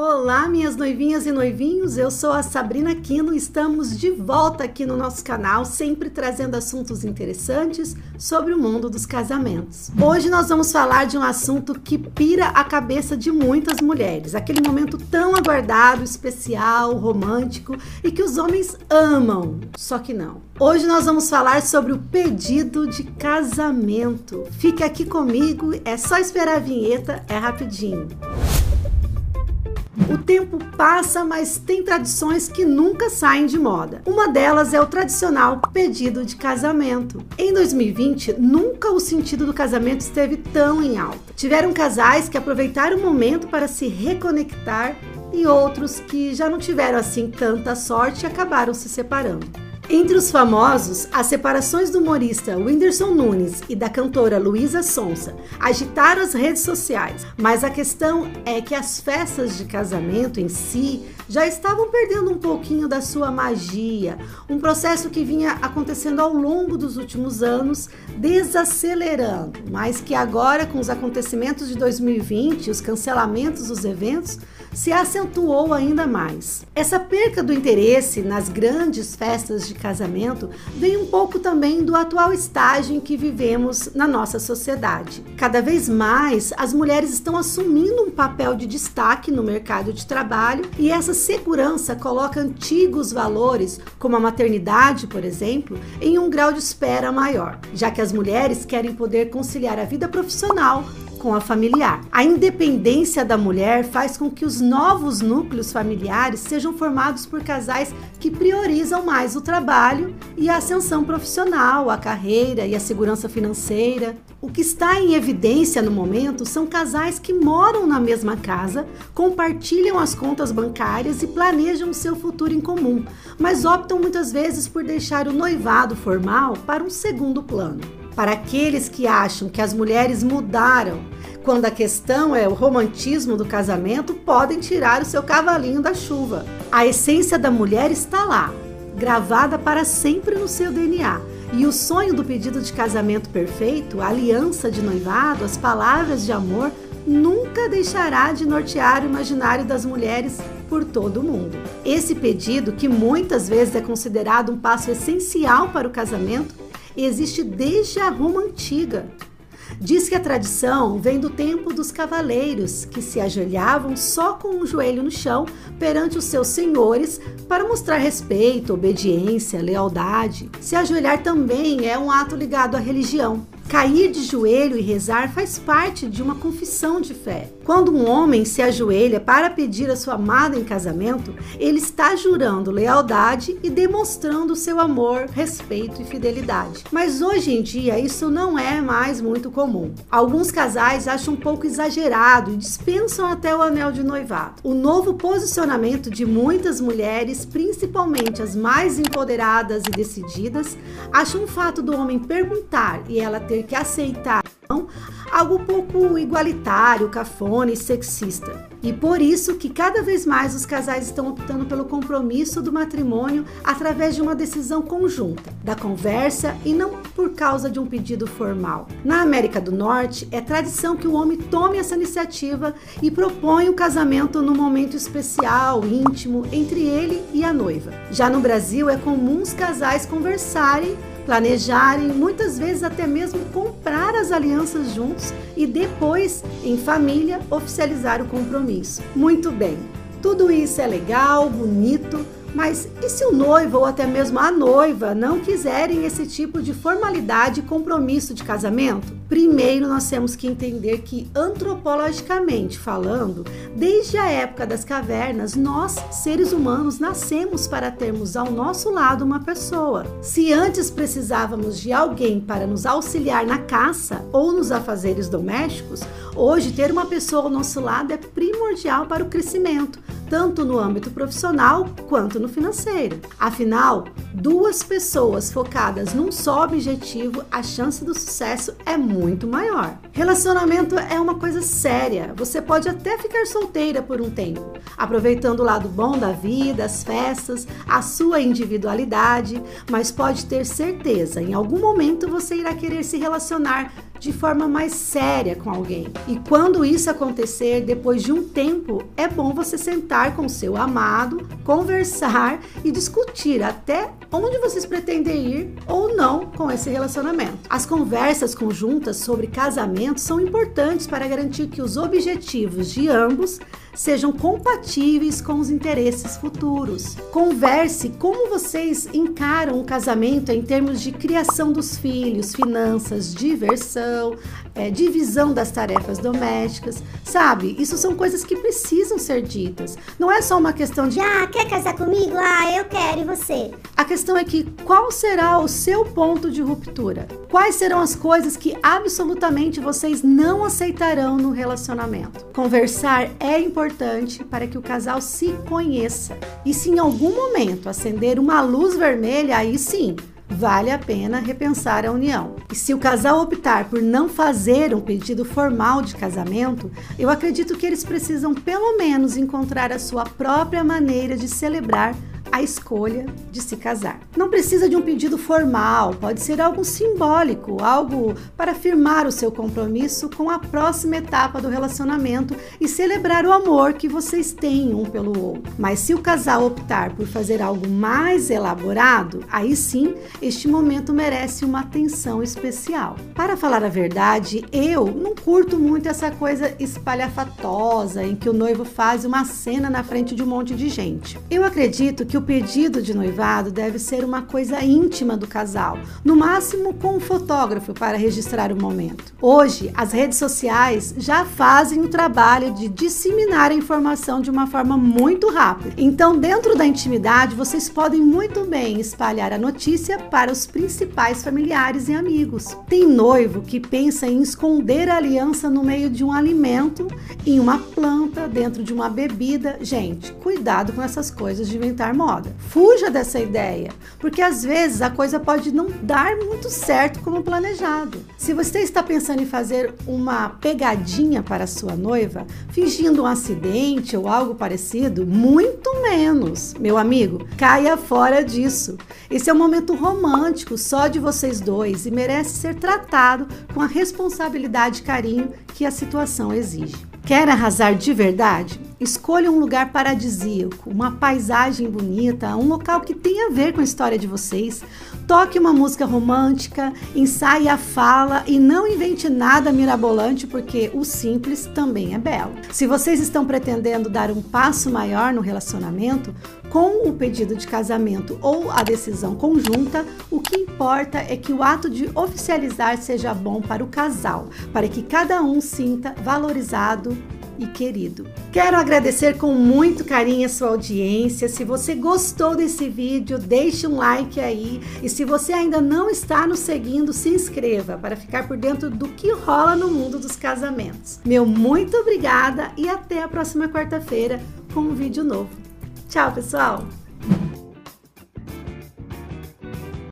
Olá, minhas noivinhas e noivinhos, eu sou a Sabrina Quino, estamos de volta aqui no nosso canal, sempre trazendo assuntos interessantes sobre o mundo dos casamentos. Hoje nós vamos falar de um assunto que pira a cabeça de muitas mulheres, aquele momento tão aguardado, especial, romântico e que os homens amam, só que não. Hoje nós vamos falar sobre o pedido de casamento. Fique aqui comigo, é só esperar a vinheta, é rapidinho. O tempo passa, mas tem tradições que nunca saem de moda. Uma delas é o tradicional pedido de casamento. Em 2020, nunca o sentido do casamento esteve tão em alta. Tiveram casais que aproveitaram o momento para se reconectar e outros que já não tiveram assim tanta sorte e acabaram se separando. Entre os famosos, as separações do humorista Whindersson Nunes e da cantora Luísa Sonsa agitaram as redes sociais, mas a questão é que as festas de casamento em si já estavam perdendo um pouquinho da sua magia, um processo que vinha acontecendo ao longo dos últimos anos, desacelerando, mas que agora, com os acontecimentos de 2020, os cancelamentos dos eventos, se acentuou ainda mais. Essa perca do interesse nas grandes festas de casamento vem um pouco também do atual estágio em que vivemos na nossa sociedade. Cada vez mais as mulheres estão assumindo um papel de destaque no mercado de trabalho e essa segurança coloca antigos valores, como a maternidade, por exemplo, em um grau de espera maior, já que as mulheres querem poder conciliar a vida profissional com a familiar. A independência da mulher faz com que os novos núcleos familiares sejam formados por casais que priorizam mais o trabalho e a ascensão profissional, a carreira e a segurança financeira. O que está em evidência no momento são casais que moram na mesma casa, compartilham as contas bancárias e planejam seu futuro em comum, mas optam muitas vezes por deixar o noivado formal para um segundo plano. Para aqueles que acham que as mulheres mudaram quando a questão é o romantismo do casamento, podem tirar o seu cavalinho da chuva. A essência da mulher está lá, gravada para sempre no seu DNA. E o sonho do pedido de casamento perfeito, a aliança de noivado, as palavras de amor, nunca deixará de nortear o imaginário das mulheres por todo o mundo. Esse pedido, que muitas vezes é considerado um passo essencial para o casamento, existe desde a Roma antiga. Diz que a tradição vem do tempo dos cavaleiros, que se ajoelhavam só com um joelho no chão perante os seus senhores para mostrar respeito, obediência, lealdade. Se ajoelhar também é um ato ligado à religião. Cair de joelho e rezar faz parte de uma confissão de fé. Quando um homem se ajoelha para pedir a sua amada em casamento, ele está jurando lealdade e demonstrando seu amor, respeito e fidelidade. Mas hoje em dia isso não é mais muito comum. Alguns casais acham um pouco exagerado e dispensam até o anel de noivado. O novo posicionamento de muitas mulheres, principalmente as mais empoderadas e decididas, acham o fato do homem perguntar e ela ter que aceitar algo pouco igualitário, cafona e sexista. E por isso que cada vez mais os casais estão optando pelo compromisso do matrimônio através de uma decisão conjunta, da conversa e não por causa de um pedido formal. Na América do Norte, é tradição que o homem tome essa iniciativa e propõe o casamento num momento especial, íntimo, entre ele e a noiva. Já no Brasil, é comum os casais conversarem planejarem, muitas vezes até mesmo comprar as alianças juntos e depois, em família, oficializar o compromisso. Muito bem, tudo isso é legal, bonito, mas e se o noivo ou até mesmo a noiva não quiserem esse tipo de formalidade e compromisso de casamento? Primeiro, nós temos que entender que, antropologicamente falando, desde a época das cavernas, nós, seres humanos, nascemos para termos ao nosso lado uma pessoa. Se antes precisávamos de alguém para nos auxiliar na caça ou nos afazeres domésticos, hoje ter uma pessoa ao nosso lado é primordial para o crescimento, tanto no âmbito profissional quanto no financeiro. Afinal, duas pessoas focadas num só objetivo, a chance do sucesso é muito maior. Relacionamento é uma coisa séria. Você pode até ficar solteira por um tempo, aproveitando o lado bom da vida, as festas, a sua individualidade, mas pode ter certeza, em algum momento você irá querer se relacionar de forma mais séria com alguém. E quando isso acontecer, depois de um tempo, é bom você sentar com seu amado, conversar e discutir até onde vocês pretendem ir ou não com esse relacionamento. As conversas conjuntas sobre casamento são importantes para garantir que os objetivos de ambos sejam compatíveis com os interesses futuros. Converse como vocês encaram o casamento em termos de criação dos filhos, finanças, diversão, é, divisão das tarefas domésticas. Sabe, isso são coisas que precisam ser ditas. Não é só uma questão de ah, quer casar comigo? Ah, eu quero, e você? A questão é que qual será o seu ponto de ruptura? Quais serão as coisas que absolutamente vocês não aceitarão no relacionamento? Conversar é importante para que o casal se conheça. E se em algum momento acender uma luz vermelha, aí sim, vale a pena repensar a união. E se o casal optar por não fazer um pedido formal de casamento, eu acredito que eles precisam pelo menos encontrar a sua própria maneira de celebrar a escolha de se casar. Não precisa de um pedido formal, pode ser algo simbólico, algo para afirmar o seu compromisso com a próxima etapa do relacionamento e celebrar o amor que vocês têm um pelo outro. Mas se o casal optar por fazer algo mais elaborado, aí sim, este momento merece uma atenção especial. Para falar a verdade, eu não curto muito essa coisa espalhafatosa em que o noivo faz uma cena na frente de um monte de gente. Eu acredito o pedido de noivado deve ser uma coisa íntima do casal, no máximo com um fotógrafo para registrar o momento. Hoje, as redes sociais já fazem o trabalho de disseminar a informação de uma forma muito rápida. Então, dentro da intimidade, vocês podem muito bem espalhar a notícia para os principais familiares e amigos. Tem noivo que pensa em esconder a aliança no meio de um alimento, em uma planta, dentro de uma bebida. Gente, cuidado com essas coisas de inventar moda Fuja dessa ideia, porque às vezes a coisa pode não dar muito certo como planejado. Se você está pensando em fazer uma pegadinha para sua noiva, fingindo um acidente ou algo parecido, muito menos, meu amigo, caia fora disso. Esse é um momento romântico só de vocês dois e merece ser tratado com a responsabilidade e carinho que a situação exige. Quer arrasar de verdade? Escolha um lugar paradisíaco, uma paisagem bonita, um local que tenha a ver com a história de vocês. Toque uma música romântica, ensaie a fala e não invente nada mirabolante, porque o simples também é belo. Se vocês estão pretendendo dar um passo maior no relacionamento, com o pedido de casamento ou a decisão conjunta, o que importa é que o ato de oficializar seja bom para o casal, para que cada um sinta valorizado e querido. Quero agradecer com muito carinho a sua audiência. Se você gostou desse vídeo, deixe um like aí. E se você ainda não está nos seguindo, se inscreva para ficar por dentro do que rola no mundo dos casamentos. Meu muito obrigada e até a próxima quarta-feira com um vídeo novo. Tchau, pessoal!